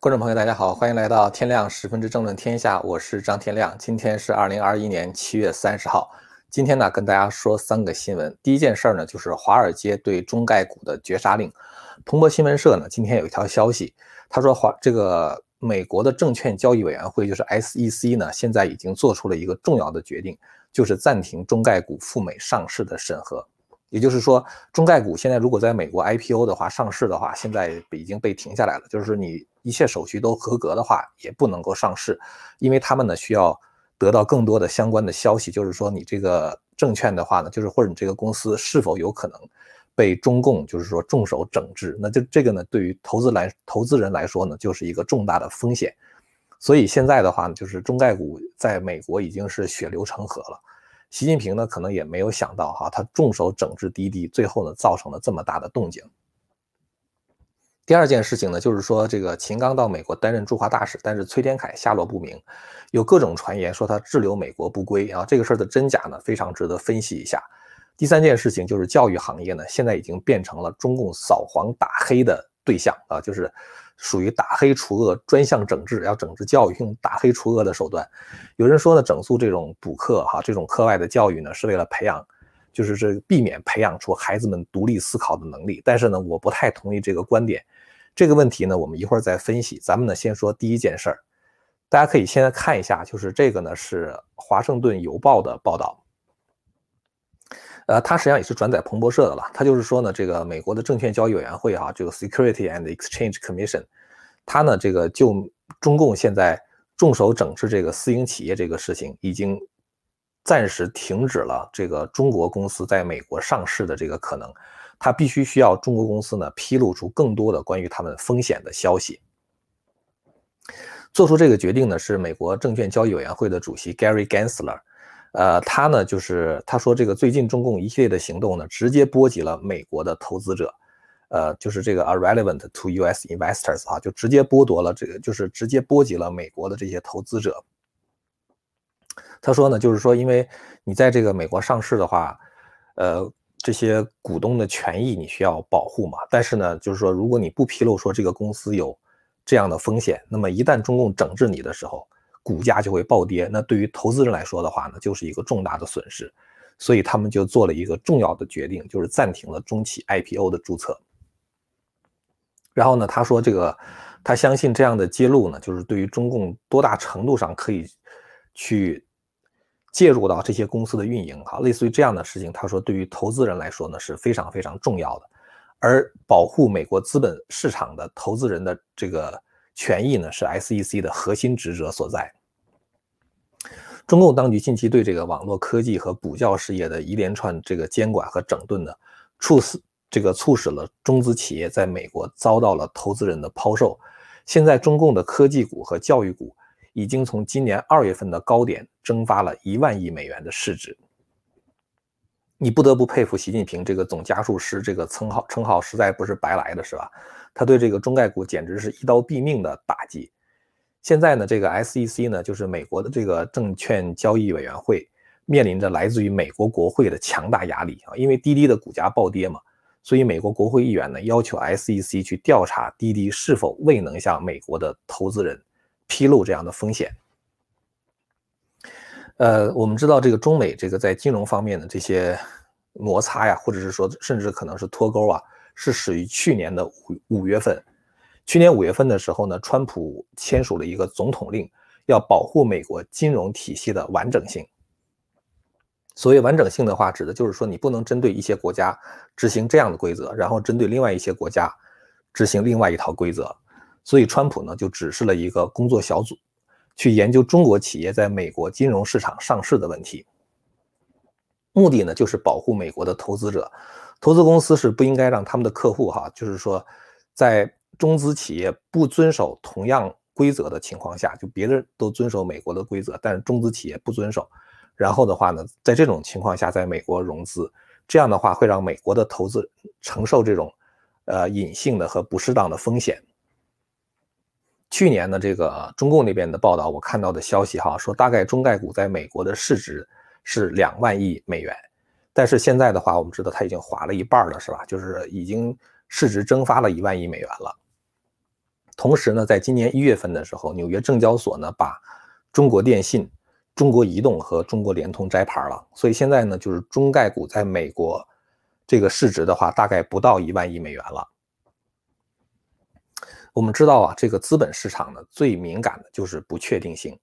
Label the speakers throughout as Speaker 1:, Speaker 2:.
Speaker 1: 观众朋友，大家好，欢迎来到天亮十分之政论天下，我是张天亮。今天是二零二一年七月三十号。今天呢，跟大家说三个新闻。第一件事儿呢，就是华尔街对中概股的绝杀令。彭博新闻社呢，今天有一条消息，他说华这个美国的证券交易委员会，就是 SEC 呢，现在已经做出了一个重要的决定，就是暂停中概股赴美上市的审核。也就是说，中概股现在如果在美国 IPO 的话，上市的话，现在已经被停下来了。就是你一切手续都合格的话，也不能够上市，因为他们呢需要得到更多的相关的消息，就是说你这个证券的话呢，就是或者你这个公司是否有可能被中共就是说重手整治。那就这个呢，对于投资来投资人来说呢，就是一个重大的风险。所以现在的话呢，就是中概股在美国已经是血流成河了。习近平呢，可能也没有想到哈，他重手整治滴滴，最后呢，造成了这么大的动静。第二件事情呢，就是说这个秦刚到美国担任驻华大使，但是崔天凯下落不明，有各种传言说他滞留美国不归啊，这个事儿的真假呢，非常值得分析一下。第三件事情就是教育行业呢，现在已经变成了中共扫黄打黑的对象啊，就是。属于打黑除恶专项整治，要整治教育，用打黑除恶的手段。有人说呢，整肃这种补课哈，这种课外的教育呢，是为了培养，就是这避免培养出孩子们独立思考的能力。但是呢，我不太同意这个观点。这个问题呢，我们一会儿再分析。咱们呢，先说第一件事儿，大家可以现在看一下，就是这个呢是《华盛顿邮报》的报道。呃，它实际上也是转载彭博社的了。它就是说呢，这个美国的证券交易委员会啊，这个 Security and Exchange Commission，它呢这个就中共现在重手整治这个私营企业这个事情，已经暂时停止了这个中国公司在美国上市的这个可能。他必须需要中国公司呢披露出更多的关于他们风险的消息。做出这个决定呢是美国证券交易委员会的主席 Gary Gensler。呃，他呢，就是他说这个最近中共一系列的行动呢，直接波及了美国的投资者，呃，就是这个 are relevant to U.S. investors 啊，就直接剥夺了这个，就是直接波及了美国的这些投资者。他说呢，就是说，因为你在这个美国上市的话，呃，这些股东的权益你需要保护嘛，但是呢，就是说，如果你不披露说这个公司有这样的风险，那么一旦中共整治你的时候，股价就会暴跌，那对于投资人来说的话呢，就是一个重大的损失，所以他们就做了一个重要的决定，就是暂停了中企 IPO 的注册。然后呢，他说这个他相信这样的揭露呢，就是对于中共多大程度上可以去介入到这些公司的运营，哈，类似于这样的事情，他说对于投资人来说呢是非常非常重要的，而保护美国资本市场的投资人的这个权益呢，是 SEC 的核心职责所在。中共当局近期对这个网络科技和补教事业的一连串这个监管和整顿呢，促使这个促使了中资企业在美国遭到了投资人的抛售。现在中共的科技股和教育股已经从今年二月份的高点蒸发了一万亿美元的市值。你不得不佩服习近平这个总加速师这个称号，称号实在不是白来的，是吧？他对这个中概股简直是一刀毙命的打击。现在呢，这个 SEC 呢，就是美国的这个证券交易委员会，面临着来自于美国国会的强大压力啊，因为滴滴的股价暴跌嘛，所以美国国会议员呢要求 SEC 去调查滴滴是否未能向美国的投资人披露这样的风险。呃，我们知道这个中美这个在金融方面的这些摩擦呀，或者是说甚至可能是脱钩啊，是始于去年的五五月份。去年五月份的时候呢，川普签署了一个总统令，要保护美国金融体系的完整性。所谓完整性的话，指的就是说你不能针对一些国家执行这样的规则，然后针对另外一些国家执行另外一套规则。所以川普呢就指示了一个工作小组，去研究中国企业在美国金融市场上市的问题。目的呢就是保护美国的投资者，投资公司是不应该让他们的客户哈，就是说在。中资企业不遵守同样规则的情况下，就别人都遵守美国的规则，但是中资企业不遵守，然后的话呢，在这种情况下，在美国融资，这样的话会让美国的投资承受这种呃隐性的和不适当的风险。去年的这个中共那边的报道，我看到的消息哈，说大概中概股在美国的市值是两万亿美元，但是现在的话，我们知道它已经划了一半了，是吧？就是已经市值蒸发了一万亿美元了。同时呢，在今年一月份的时候，纽约证交所呢把中国电信、中国移动和中国联通摘牌了，所以现在呢，就是中概股在美国这个市值的话，大概不到一万亿美元了。我们知道啊，这个资本市场呢最敏感的就是不确定性。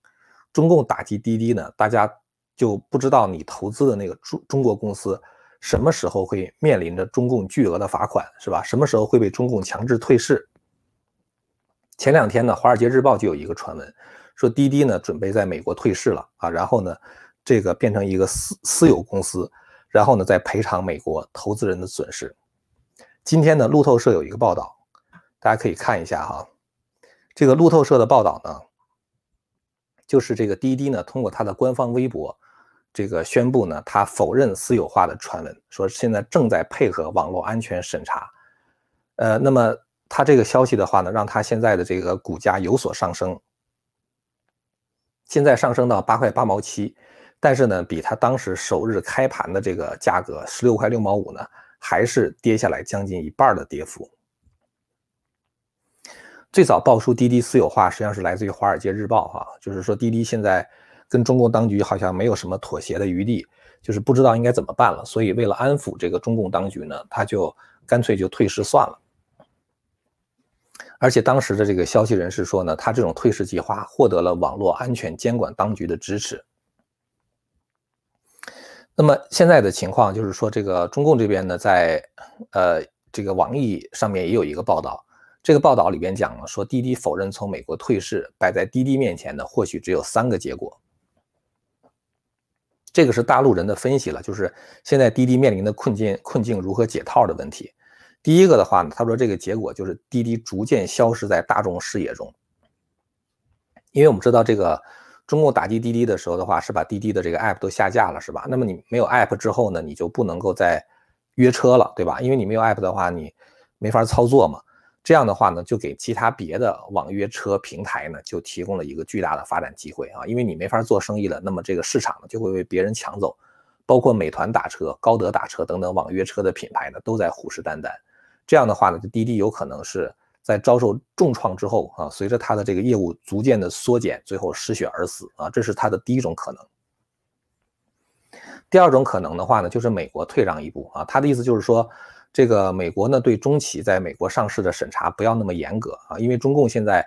Speaker 1: 中共打击滴滴呢，大家就不知道你投资的那个中中国公司什么时候会面临着中共巨额的罚款，是吧？什么时候会被中共强制退市？前两天呢，《华尔街日报》就有一个传闻，说滴滴呢准备在美国退市了啊，然后呢，这个变成一个私私有公司，然后呢再赔偿美国投资人的损失。今天呢，路透社有一个报道，大家可以看一下哈。这个路透社的报道呢，就是这个滴滴呢通过它的官方微博，这个宣布呢，它否认私有化的传闻，说现在正在配合网络安全审查。呃，那么。它这个消息的话呢，让它现在的这个股价有所上升，现在上升到八块八毛七，但是呢，比它当时首日开盘的这个价格十六块六毛五呢，还是跌下来将近一半的跌幅。最早爆出滴滴私有化，实际上是来自于《华尔街日报》哈，就是说滴滴现在跟中共当局好像没有什么妥协的余地，就是不知道应该怎么办了，所以为了安抚这个中共当局呢，他就干脆就退市算了。而且当时的这个消息人士说呢，他这种退市计划获得了网络安全监管当局的支持。那么现在的情况就是说，这个中共这边呢，在呃这个网易上面也有一个报道，这个报道里边讲了说，滴滴否认从美国退市，摆在滴滴面前的，或许只有三个结果。这个是大陆人的分析了，就是现在滴滴面临的困境困境如何解套的问题。第一个的话呢，他说这个结果就是滴滴逐渐消失在大众视野中，因为我们知道这个中共打击滴滴的时候的话，是把滴滴的这个 app 都下架了，是吧？那么你没有 app 之后呢，你就不能够再约车了，对吧？因为你没有 app 的话，你没法操作嘛。这样的话呢，就给其他别的网约车平台呢，就提供了一个巨大的发展机会啊，因为你没法做生意了，那么这个市场呢就会被别人抢走，包括美团打车、高德打车等等网约车的品牌呢，都在虎视眈眈。这样的话呢，滴滴有可能是在遭受重创之后啊，随着它的这个业务逐渐的缩减，最后失血而死啊，这是它的第一种可能。第二种可能的话呢，就是美国退让一步啊，他的意思就是说，这个美国呢对中企在美国上市的审查不要那么严格啊，因为中共现在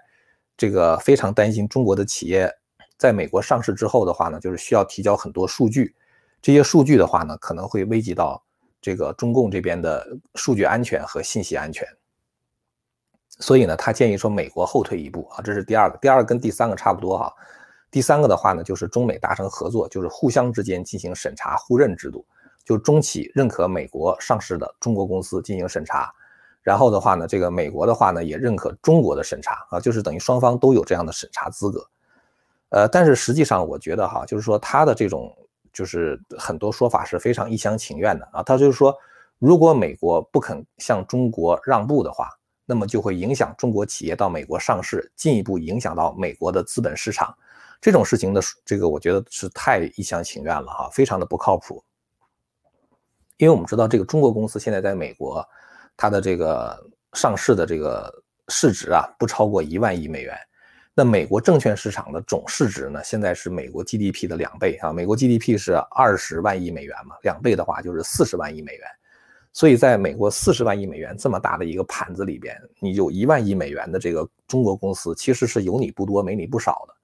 Speaker 1: 这个非常担心中国的企业在美国上市之后的话呢，就是需要提交很多数据，这些数据的话呢，可能会危及到。这个中共这边的数据安全和信息安全，所以呢，他建议说美国后退一步啊，这是第二个。第二个跟第三个差不多哈。第三个的话呢，就是中美达成合作，就是互相之间进行审查互认制度，就中企认可美国上市的中国公司进行审查，然后的话呢，这个美国的话呢也认可中国的审查啊，就是等于双方都有这样的审查资格。呃，但是实际上我觉得哈，就是说他的这种。就是很多说法是非常一厢情愿的啊，他就是说，如果美国不肯向中国让步的话，那么就会影响中国企业到美国上市，进一步影响到美国的资本市场。这种事情的这个，我觉得是太一厢情愿了哈，非常的不靠谱。因为我们知道，这个中国公司现在在美国，它的这个上市的这个市值啊，不超过一万亿美元。那美国证券市场的总市值呢？现在是美国 GDP 的两倍啊！美国 GDP 是二十万亿美元嘛，两倍的话就是四十万亿美元。所以，在美国四十万亿美元这么大的一个盘子里边，你有一万亿美元的这个中国公司，其实是有你不多，没你不少的。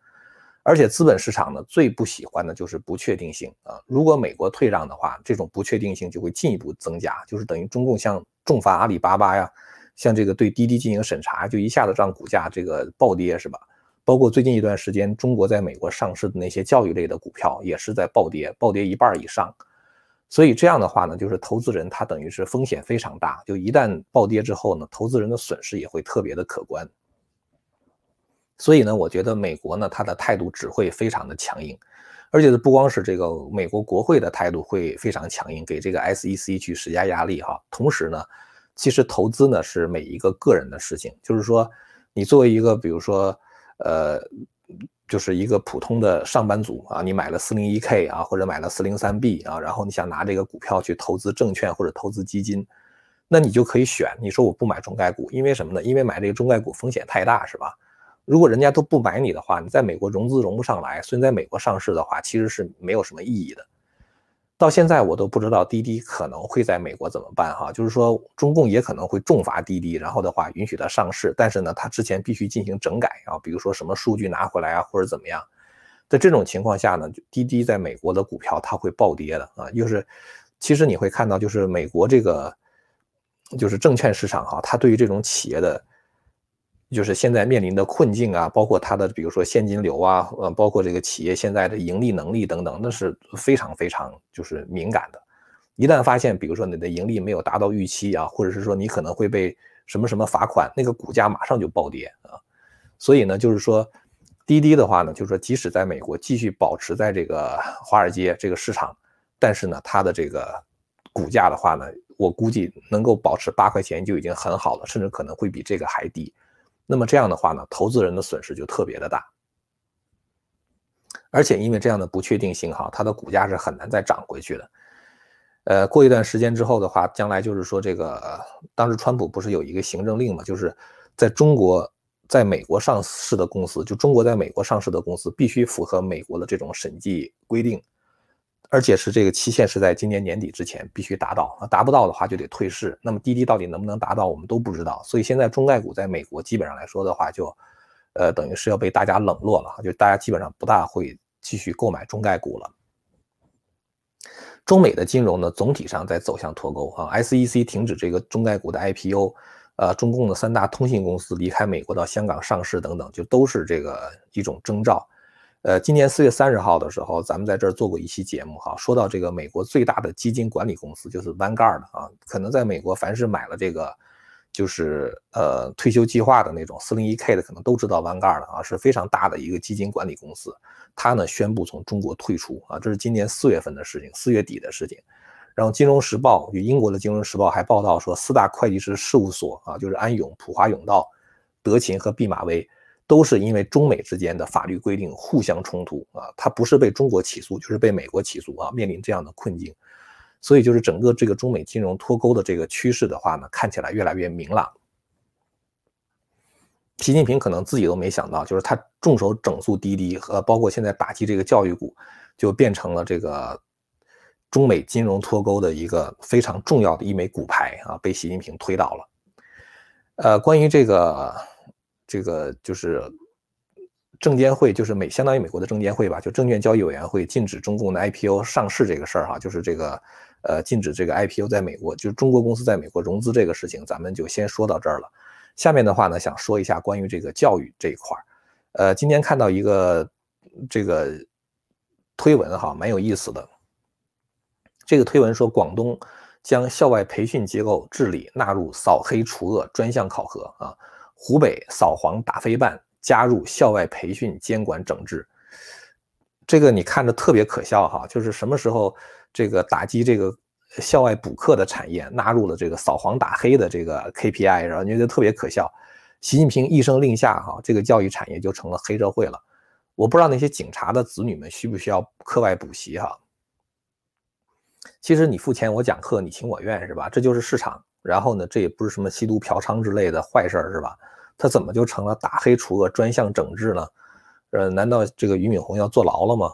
Speaker 1: 而且，资本市场呢最不喜欢的就是不确定性啊！如果美国退让的话，这种不确定性就会进一步增加，就是等于中共像重罚阿里巴巴呀，像这个对滴滴进行审查，就一下子让股价这个暴跌，是吧？包括最近一段时间，中国在美国上市的那些教育类的股票也是在暴跌，暴跌一半以上。所以这样的话呢，就是投资人他等于是风险非常大，就一旦暴跌之后呢，投资人的损失也会特别的可观。所以呢，我觉得美国呢，他的态度只会非常的强硬，而且不光是这个美国国会的态度会非常强硬，给这个 SEC 去施加压力哈。同时呢，其实投资呢是每一个个人的事情，就是说你作为一个比如说。呃，就是一个普通的上班族啊，你买了四零一 K 啊，或者买了四零三 B 啊，然后你想拿这个股票去投资证券或者投资基金，那你就可以选，你说我不买中概股，因为什么呢？因为买这个中概股风险太大，是吧？如果人家都不买你的话，你在美国融资融不上来，所以在美国上市的话，其实是没有什么意义的。到现在我都不知道滴滴可能会在美国怎么办哈，就是说中共也可能会重罚滴滴，然后的话允许它上市，但是呢，它之前必须进行整改啊，比如说什么数据拿回来啊，或者怎么样。在这种情况下呢，滴滴在美国的股票它会暴跌的啊，就是其实你会看到，就是美国这个就是证券市场哈，它对于这种企业的。就是现在面临的困境啊，包括它的比如说现金流啊，呃，包括这个企业现在的盈利能力等等，那是非常非常就是敏感的。一旦发现，比如说你的盈利没有达到预期啊，或者是说你可能会被什么什么罚款，那个股价马上就暴跌啊。所以呢，就是说滴滴的话呢，就是说即使在美国继续保持在这个华尔街这个市场，但是呢，它的这个股价的话呢，我估计能够保持八块钱就已经很好了，甚至可能会比这个还低。那么这样的话呢，投资人的损失就特别的大，而且因为这样的不确定性哈，它的股价是很难再涨回去的。呃，过一段时间之后的话，将来就是说这个，当时川普不是有一个行政令嘛，就是在中国在美国上市的公司，就中国在美国上市的公司必须符合美国的这种审计规定。而且是这个期限是在今年年底之前必须达到啊，达不到的话就得退市。那么滴滴到底能不能达到，我们都不知道。所以现在中概股在美国基本上来说的话，就，呃，等于是要被大家冷落了，就大家基本上不大会继续购买中概股了。中美的金融呢，总体上在走向脱钩啊，SEC 停止这个中概股的 IPO，呃，中共的三大通信公司离开美国到香港上市等等，就都是这个一种征兆。呃，今年四月三十号的时候，咱们在这儿做过一期节目哈，说到这个美国最大的基金管理公司就是 Vanguard 啊，可能在美国凡是买了这个就是呃退休计划的那种四零一 K 的，可能都知道 Vanguard 啊，是非常大的一个基金管理公司，它呢宣布从中国退出啊，这是今年四月份的事情，四月底的事情。然后《金融时报》就英国的《金融时报》还报道说，四大会计师事务所啊，就是安永、普华永道、德勤和毕马威。都是因为中美之间的法律规定互相冲突啊，他不是被中国起诉，就是被美国起诉啊，面临这样的困境，所以就是整个这个中美金融脱钩的这个趋势的话呢，看起来越来越明朗。习近平可能自己都没想到，就是他重手整肃滴滴和包括现在打击这个教育股，就变成了这个中美金融脱钩的一个非常重要的一枚骨牌啊，被习近平推倒了。呃，关于这个。这个就是证监会，就是美相当于美国的证监会吧，就证券交易委员会禁止中共的 IPO 上市这个事儿哈，就是这个呃禁止这个 IPO 在美国，就是中国公司在美国融资这个事情，咱们就先说到这儿了。下面的话呢，想说一下关于这个教育这一块儿，呃，今天看到一个这个推文哈，蛮有意思的。这个推文说，广东将校外培训机构治理纳入扫黑除恶专项考核啊。湖北扫黄打非办加入校外培训监管整治，这个你看着特别可笑哈，就是什么时候这个打击这个校外补课的产业纳入了这个扫黄打黑的这个 KPI，然后你觉得特别可笑。习近平一声令下哈，这个教育产业就成了黑社会了。我不知道那些警察的子女们需不需要课外补习哈。其实你付钱我讲课，你情我愿是吧？这就是市场。然后呢，这也不是什么吸毒嫖娼之类的坏事儿，是吧？他怎么就成了打黑除恶专项整治呢？呃，难道这个俞敏洪要坐牢了吗？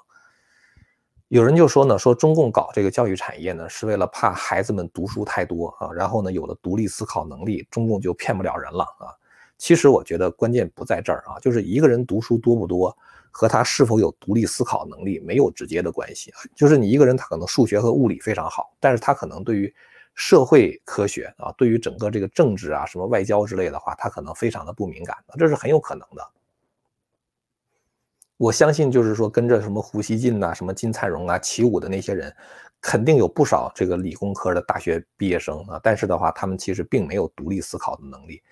Speaker 1: 有人就说呢，说中共搞这个教育产业呢，是为了怕孩子们读书太多啊，然后呢，有了独立思考能力，中共就骗不了人了啊。其实我觉得关键不在这儿啊，就是一个人读书多不多和他是否有独立思考能力没有直接的关系啊。就是你一个人他可能数学和物理非常好，但是他可能对于社会科学啊，对于整个这个政治啊、什么外交之类的话，他可能非常的不敏感这是很有可能的。我相信，就是说跟着什么胡锡进呐、什么金灿荣啊起舞的那些人，肯定有不少这个理工科的大学毕业生啊，但是的话，他们其实并没有独立思考的能力。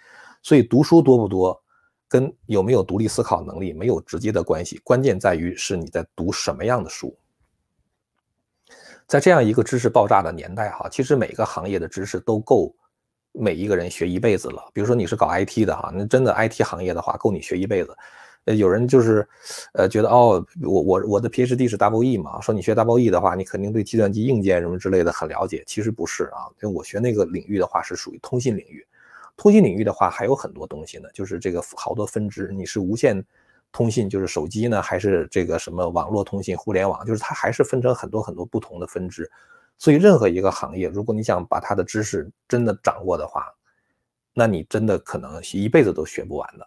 Speaker 1: 所以读书多不多，跟有没有独立思考能力没有直接的关系，关键在于是你在读什么样的书。在这样一个知识爆炸的年代，哈，其实每个行业的知识都够每一个人学一辈子了。比如说你是搞 IT 的，哈，那真的 IT 行业的话，够你学一辈子。呃，有人就是，呃，觉得哦，我我我的 PhD 是 Double E 嘛，说你学 Double E 的话，你肯定对计算机硬件什么之类的很了解。其实不是啊，因为我学那个领域的话是属于通信领域，通信领域的话还有很多东西呢，就是这个好多分支，你是无线通信，就是手机呢，还是这个什么网络通信、互联网，就是它还是分成很多很多不同的分支。所以任何一个行业，如果你想把它的知识真的掌握的话，那你真的可能一辈子都学不完的。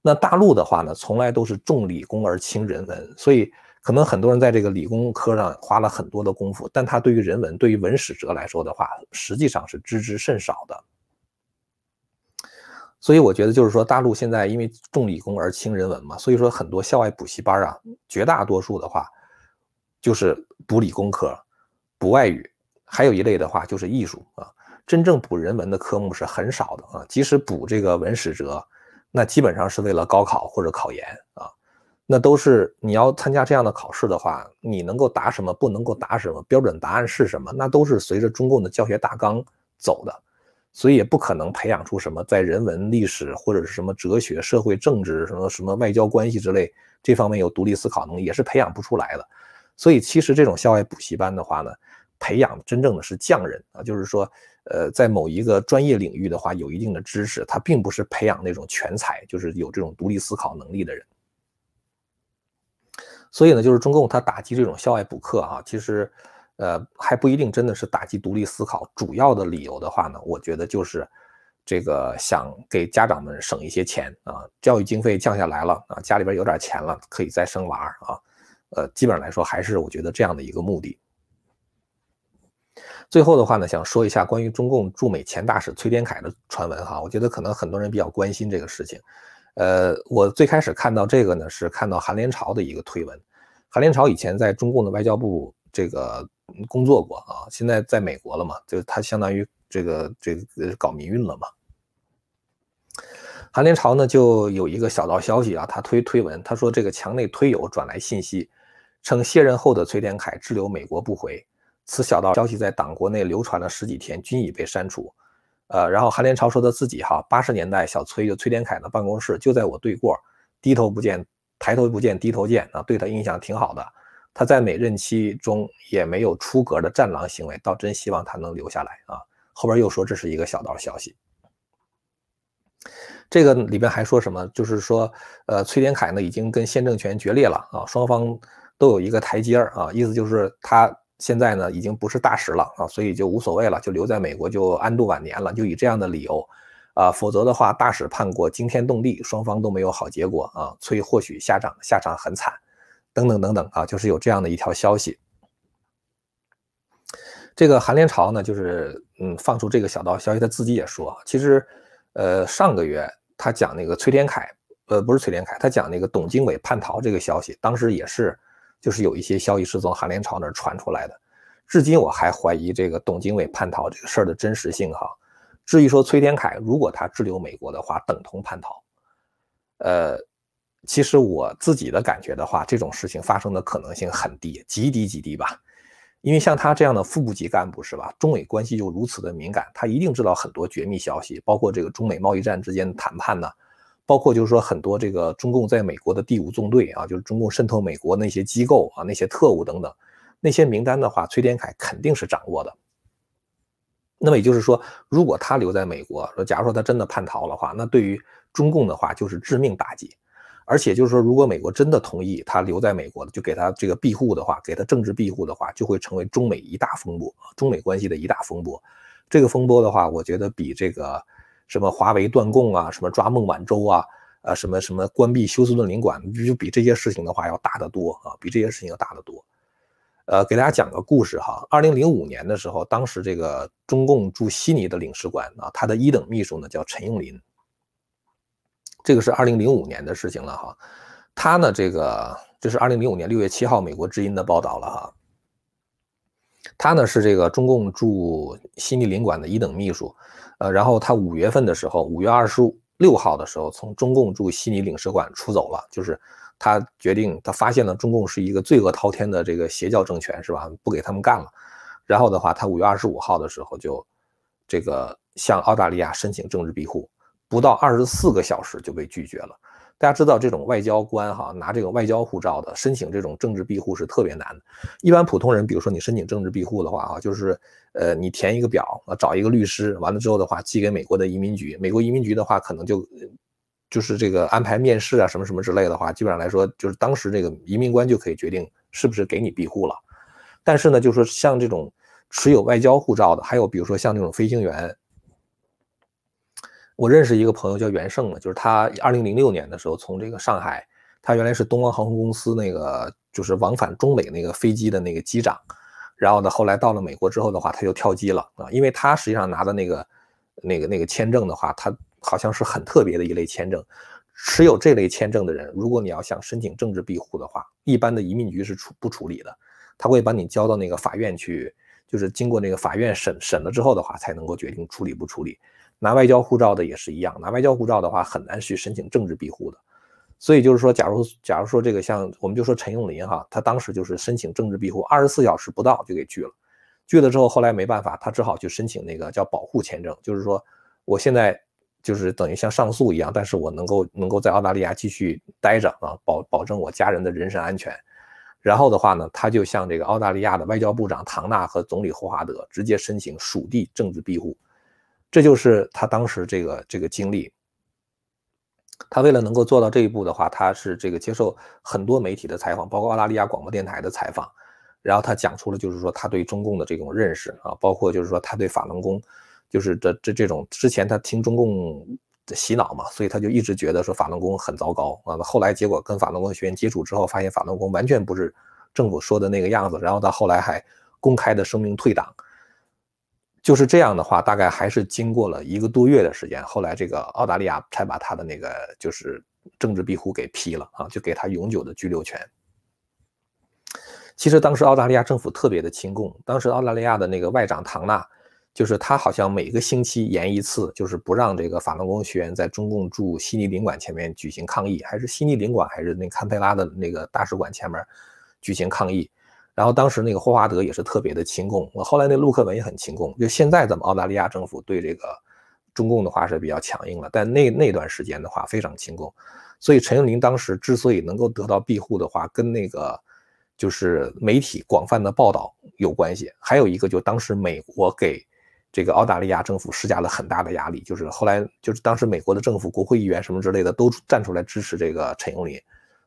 Speaker 1: 那大陆的话呢，从来都是重理工而轻人文，所以可能很多人在这个理工科上花了很多的功夫，但他对于人文、对于文史哲来说的话，实际上是知之甚少的。所以我觉得就是说，大陆现在因为重理工而轻人文嘛，所以说很多校外补习班啊，绝大多数的话就是补理工科、补外语，还有一类的话就是艺术啊。真正补人文的科目是很少的啊，即使补这个文史哲。那基本上是为了高考或者考研啊，那都是你要参加这样的考试的话，你能够答什么，不能够答什么，标准答案是什么，那都是随着中共的教学大纲走的，所以也不可能培养出什么在人文、历史或者是什么哲学、社会政治、什么什么外交关系之类这方面有独立思考能力，也是培养不出来的。所以其实这种校外补习班的话呢，培养真正的是匠人啊，就是说。呃，在某一个专业领域的话，有一定的知识，它并不是培养那种全才，就是有这种独立思考能力的人。所以呢，就是中共他打击这种校外补课啊，其实，呃，还不一定真的是打击独立思考。主要的理由的话呢，我觉得就是这个想给家长们省一些钱啊，教育经费降下来了啊，家里边有点钱了，可以再生娃啊。呃，基本上来说，还是我觉得这样的一个目的。最后的话呢，想说一下关于中共驻美前大使崔天凯的传闻哈，我觉得可能很多人比较关心这个事情。呃，我最开始看到这个呢，是看到韩连朝的一个推文。韩连朝以前在中共的外交部这个工作过啊，现在在美国了嘛，就他相当于这个这个搞民运了嘛。韩连朝呢就有一个小道消息啊，他推推文，他说这个墙内推友转来信息，称卸任后的崔天凯滞留美国不回。此小道消息在党国内流传了十几天，均已被删除。呃，然后韩连朝说他自己哈，八十年代小崔就崔天凯的办公室就在我对过，低头不见抬头不见低头见啊，对他印象挺好的。他在每任期中也没有出格的战狼行为，倒真希望他能留下来啊。后边又说这是一个小道消息，这个里边还说什么？就是说，呃，崔天凯呢已经跟现政权决裂了啊，双方都有一个台阶儿啊，意思就是他。现在呢，已经不是大使了啊，所以就无所谓了，就留在美国就安度晚年了，就以这样的理由，啊，否则的话，大使叛国惊天动地，双方都没有好结果啊，崔或许下场下场很惨，等等等等啊，就是有这样的一条消息。这个韩连朝呢，就是嗯，放出这个小道消息，他自己也说，其实，呃，上个月他讲那个崔天凯，呃，不是崔天凯，他讲那个董经纬叛逃这个消息，当时也是。就是有一些消息是从韩连朝那儿传出来的，至今我还怀疑这个董经纬叛逃这个事儿的真实性哈。至于说崔天凯如果他滞留美国的话，等同叛逃，呃，其实我自己的感觉的话，这种事情发生的可能性很低，极低极低吧。因为像他这样的副部级干部是吧，中美关系又如此的敏感，他一定知道很多绝密消息，包括这个中美贸易战之间的谈判呢。包括就是说很多这个中共在美国的第五纵队啊，就是中共渗透美国那些机构啊，那些特务等等，那些名单的话，崔天凯肯定是掌握的。那么也就是说，如果他留在美国，说假如说他真的叛逃的话，那对于中共的话就是致命打击。而且就是说，如果美国真的同意他留在美国，就给他这个庇护的话，给他政治庇护的话，就会成为中美一大风波，中美关系的一大风波。这个风波的话，我觉得比这个。什么华为断供啊，什么抓孟晚舟啊，呃，什么什么关闭休斯顿领馆，就比这些事情的话要大得多啊，比这些事情要大得多。呃，给大家讲个故事哈，二零零五年的时候，当时这个中共驻悉尼的领事馆啊，他的一等秘书呢叫陈永林，这个是二零零五年的事情了哈。他呢，这个这是二零零五年六月七号美国之音的报道了哈。他呢是这个中共驻悉尼领馆的一等秘书。呃，然后他五月份的时候，五月二十六号的时候，从中共驻悉尼领事馆出走了。就是他决定，他发现了中共是一个罪恶滔天的这个邪教政权，是吧？不给他们干了。然后的话，他五月二十五号的时候就这个向澳大利亚申请政治庇护，不到二十四个小时就被拒绝了。大家知道这种外交官哈，拿这个外交护照的申请这种政治庇护是特别难的。一般普通人，比如说你申请政治庇护的话啊，就是呃你填一个表啊，找一个律师，完了之后的话寄给美国的移民局，美国移民局的话可能就就是这个安排面试啊什么什么之类的话，基本上来说就是当时这个移民官就可以决定是不是给你庇护了。但是呢，就是说像这种持有外交护照的，还有比如说像这种飞行员。我认识一个朋友叫袁胜的，就是他二零零六年的时候从这个上海，他原来是东方航空公司那个就是往返中美那个飞机的那个机长，然后呢后来到了美国之后的话，他就跳机了啊，因为他实际上拿的那个那个那个签证的话，他好像是很特别的一类签证，持有这类签证的人，如果你要想申请政治庇护的话，一般的移民局是处不处理的，他会把你交到那个法院去，就是经过那个法院审审了之后的话，才能够决定处理不处理。拿外交护照的也是一样，拿外交护照的话很难去申请政治庇护的，所以就是说，假如假如说这个像我们就说陈永林哈，他当时就是申请政治庇护，二十四小时不到就给拒了，拒了之后后来没办法，他只好去申请那个叫保护签证，就是说我现在就是等于像上诉一样，但是我能够能够在澳大利亚继续待着啊，保保证我家人的人身安全。然后的话呢，他就向这个澳大利亚的外交部长唐纳和总理霍华德直接申请属地政治庇护。这就是他当时这个这个经历。他为了能够做到这一步的话，他是这个接受很多媒体的采访，包括澳大利亚广播电台的采访。然后他讲出了就是说他对中共的这种认识啊，包括就是说他对法轮功，就是这这这种之前他听中共洗脑嘛，所以他就一直觉得说法轮功很糟糕啊。后来结果跟法轮功学员接触之后，发现法轮功完全不是政府说的那个样子。然后到后来还公开的声明退党。就是这样的话，大概还是经过了一个多月的时间，后来这个澳大利亚才把他的那个就是政治庇护给批了啊，就给他永久的居留权。其实当时澳大利亚政府特别的亲共，当时澳大利亚的那个外长唐纳，就是他好像每个星期延一次，就是不让这个法轮功学员在中共驻悉尼领馆前面举行抗议，还是悉尼领馆还是那堪培拉的那个大使馆前面举行抗议。然后当时那个霍华德也是特别的亲共，后来那陆克文也很亲共。就现在咱们澳大利亚政府对这个中共的话是比较强硬了，但那那段时间的话非常亲共。所以陈永林当时之所以能够得到庇护的话，跟那个就是媒体广泛的报道有关系。还有一个就当时美国给这个澳大利亚政府施加了很大的压力，就是后来就是当时美国的政府、国会议员什么之类的都站出来支持这个陈永林。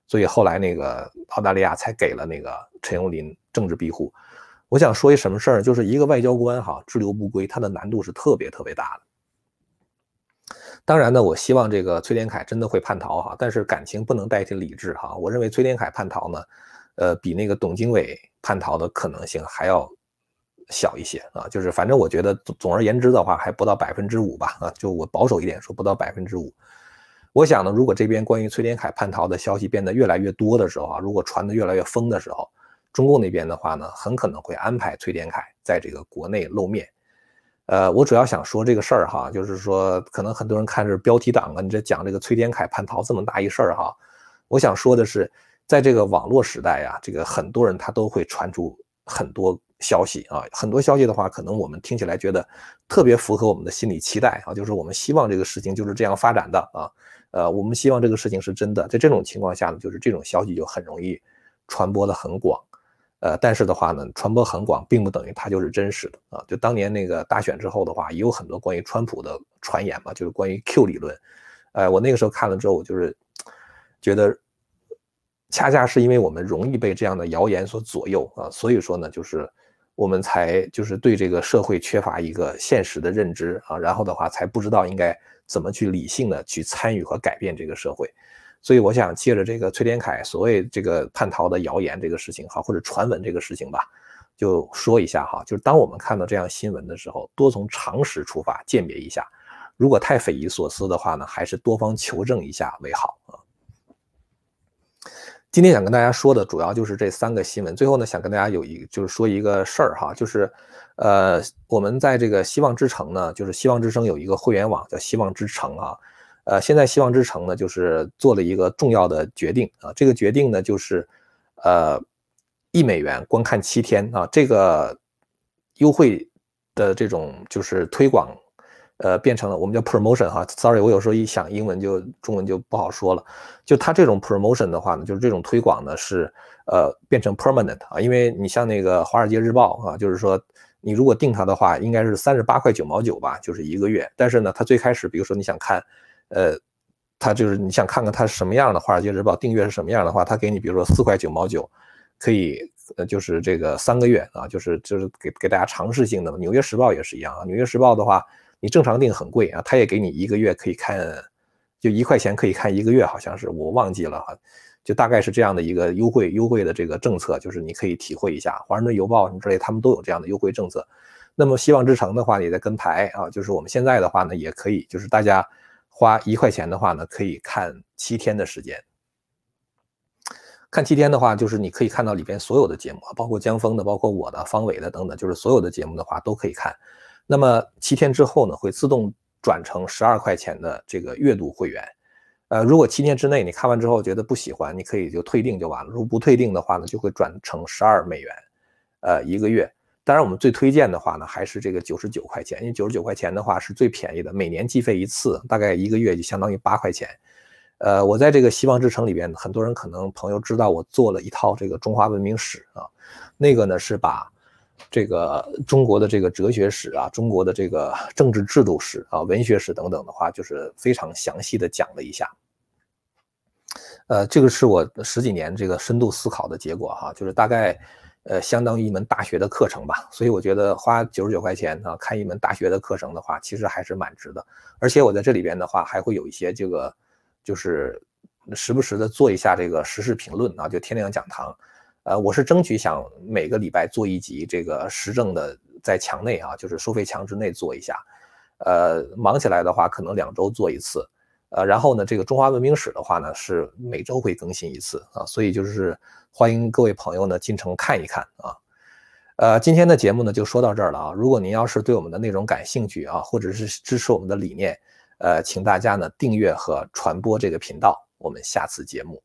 Speaker 1: 所以后来那个澳大利亚才给了那个陈永林政治庇护。我想说一什么事儿，就是一个外交官哈滞留不归，他的难度是特别特别大的。当然呢，我希望这个崔天凯真的会叛逃哈，但是感情不能代替理智哈。我认为崔天凯叛逃呢，呃，比那个董经纬叛逃的可能性还要小一些啊。就是反正我觉得总而言之的话，还不到百分之五吧啊，就我保守一点说，不到百分之五。我想呢，如果这边关于崔天凯叛逃的消息变得越来越多的时候啊，如果传得越来越疯的时候，中共那边的话呢，很可能会安排崔天凯在这个国内露面。呃，我主要想说这个事儿哈，就是说可能很多人看着标题党啊，你这讲这个崔天凯叛逃这么大一事儿哈，我想说的是，在这个网络时代呀，这个很多人他都会传出很多消息啊，很多消息的话，可能我们听起来觉得特别符合我们的心理期待啊，就是我们希望这个事情就是这样发展的啊。呃，我们希望这个事情是真的，在这种情况下呢，就是这种消息就很容易传播的很广，呃，但是的话呢，传播很广并不等于它就是真实的啊。就当年那个大选之后的话，也有很多关于川普的传言嘛，就是关于 Q 理论，呃，我那个时候看了之后，我就是觉得，恰恰是因为我们容易被这样的谣言所左右啊，所以说呢，就是我们才就是对这个社会缺乏一个现实的认知啊，然后的话才不知道应该。怎么去理性的去参与和改变这个社会？所以我想借着这个崔天凯所谓这个叛逃的谣言这个事情哈，或者传闻这个事情吧，就说一下哈，就是当我们看到这样新闻的时候，多从常识出发鉴别一下，如果太匪夷所思的话呢，还是多方求证一下为好啊。今天想跟大家说的主要就是这三个新闻，最后呢想跟大家有一就是说一个事儿哈，就是。呃，我们在这个希望之城呢，就是希望之声有一个会员网叫希望之城啊。呃，现在希望之城呢，就是做了一个重要的决定啊。这个决定呢，就是呃，一美元观看七天啊。这个优惠的这种就是推广呃，变成了我们叫 promotion 哈，sorry，我有时候一想英文就中文就不好说了。就它这种 promotion 的话呢，就是这种推广呢是呃变成 permanent 啊，因为你像那个《华尔街日报》啊，就是说你如果订它的话，应该是三十八块九毛九吧，就是一个月。但是呢，它最开始比如说你想看，呃，它就是你想看看它是什么样的《华尔街日报》订阅是什么样的话，它给你比如说四块九毛九，可以呃就是这个三个月啊，就是就是给给大家尝试性的。《纽约时报》也是一样啊，《纽约时报》的话。你正常订很贵啊，他也给你一个月可以看，就一块钱可以看一个月，好像是我忘记了哈，就大概是这样的一个优惠优惠的这个政策，就是你可以体会一下。华盛顿邮报什么之类，他们都有这样的优惠政策。那么希望之城的话也在跟排啊，就是我们现在的话呢，也可以，就是大家花一块钱的话呢，可以看七天的时间。看七天的话，就是你可以看到里边所有的节目，包括江峰的，包括我的、方伟的等等，就是所有的节目的话都可以看。那么七天之后呢，会自动转成十二块钱的这个月度会员。呃，如果七天之内你看完之后觉得不喜欢，你可以就退订就完了。如果不退订的话呢，就会转成十二美元，呃，一个月。当然，我们最推荐的话呢，还是这个九十九块钱，因为九十九块钱的话是最便宜的，每年计费一次，大概一个月就相当于八块钱。呃，我在这个希望之城里边，很多人可能朋友知道我做了一套这个中华文明史啊，那个呢是把。这个中国的这个哲学史啊，中国的这个政治制度史啊，文学史等等的话，就是非常详细的讲了一下。呃，这个是我十几年这个深度思考的结果哈，就是大概呃相当于一门大学的课程吧。所以我觉得花九十九块钱啊看一门大学的课程的话，其实还是蛮值的。而且我在这里边的话，还会有一些这个就是时不时的做一下这个时事评论啊，就天亮讲堂。呃，我是争取想每个礼拜做一集这个时政的，在墙内啊，就是收费墙之内做一下。呃，忙起来的话，可能两周做一次。呃，然后呢，这个中华文明史的话呢，是每周会更新一次啊，所以就是欢迎各位朋友呢进城看一看啊。呃，今天的节目呢就说到这儿了啊。如果您要是对我们的内容感兴趣啊，或者是支持我们的理念，呃，请大家呢订阅和传播这个频道。我们下次节目。